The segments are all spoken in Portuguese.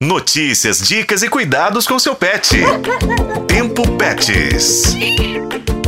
Notícias, dicas e cuidados com seu pet. Tempo Pets.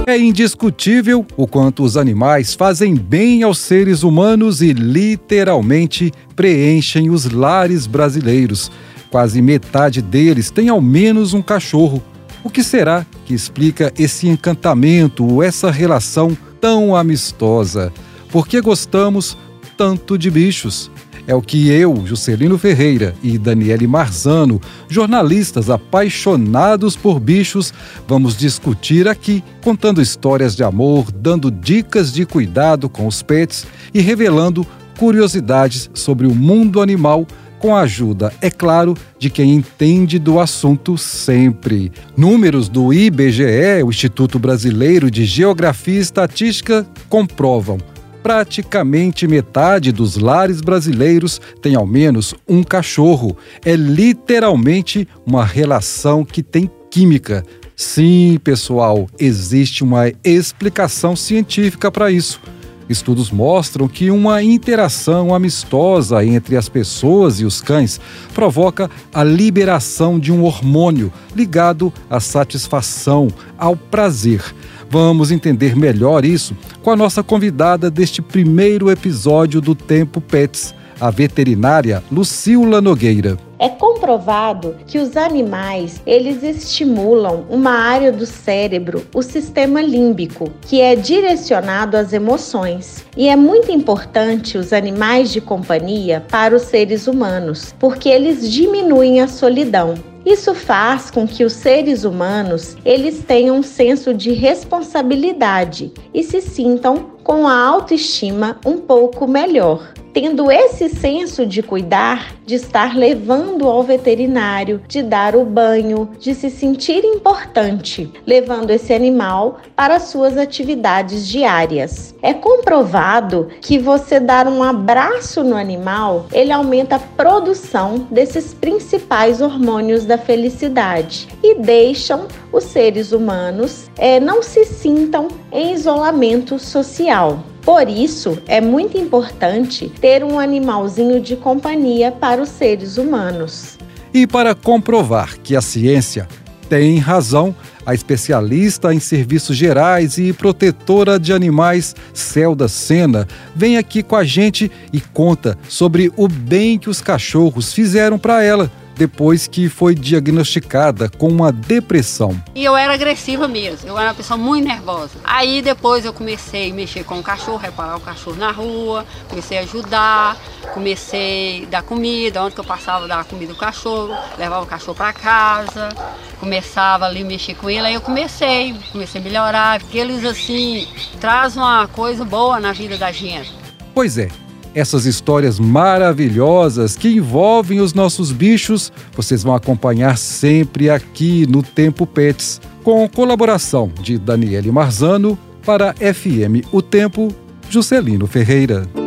É indiscutível o quanto os animais fazem bem aos seres humanos e literalmente preenchem os lares brasileiros. Quase metade deles tem ao menos um cachorro. O que será que explica esse encantamento, essa relação tão amistosa? Por que gostamos tanto de bichos? É o que eu, Juscelino Ferreira e Daniele Marzano, jornalistas apaixonados por bichos, vamos discutir aqui, contando histórias de amor, dando dicas de cuidado com os pets e revelando curiosidades sobre o mundo animal com a ajuda, é claro, de quem entende do assunto sempre. Números do IBGE, o Instituto Brasileiro de Geografia e Estatística, comprovam praticamente metade dos lares brasileiros tem ao menos um cachorro. É literalmente uma relação que tem química. Sim, pessoal, existe uma explicação científica para isso. Estudos mostram que uma interação amistosa entre as pessoas e os cães provoca a liberação de um hormônio ligado à satisfação, ao prazer. Vamos entender melhor isso com a nossa convidada deste primeiro episódio do Tempo Pets, a veterinária Lucila Nogueira. É comprovado que os animais, eles estimulam uma área do cérebro, o sistema límbico, que é direcionado às emoções. E é muito importante os animais de companhia para os seres humanos, porque eles diminuem a solidão. Isso faz com que os seres humanos eles tenham um senso de responsabilidade e se sintam com a autoestima um pouco melhor tendo esse senso de cuidar, de estar levando ao veterinário, de dar o banho, de se sentir importante, levando esse animal para suas atividades diárias. É comprovado que você dar um abraço no animal, ele aumenta a produção desses principais hormônios da felicidade e deixam os seres humanos é, não se sintam em isolamento social. Por isso, é muito importante ter um animalzinho de companhia para os seres humanos. E para comprovar que a ciência tem razão, a especialista em serviços gerais e protetora de animais, Celda Sena, vem aqui com a gente e conta sobre o bem que os cachorros fizeram para ela depois que foi diagnosticada com uma depressão. E eu era agressiva mesmo, eu era uma pessoa muito nervosa. Aí depois eu comecei a mexer com o cachorro, reparar o cachorro na rua, comecei a ajudar, comecei a dar comida, onde que eu passava dar comida ao cachorro, levava o cachorro para casa, começava ali a mexer com ele, aí eu comecei, comecei a melhorar, porque eles assim trazem uma coisa boa na vida da gente. Pois é, essas histórias maravilhosas que envolvem os nossos bichos, vocês vão acompanhar sempre aqui no Tempo Pets, com colaboração de Daniele Marzano para FM O Tempo, Juscelino Ferreira.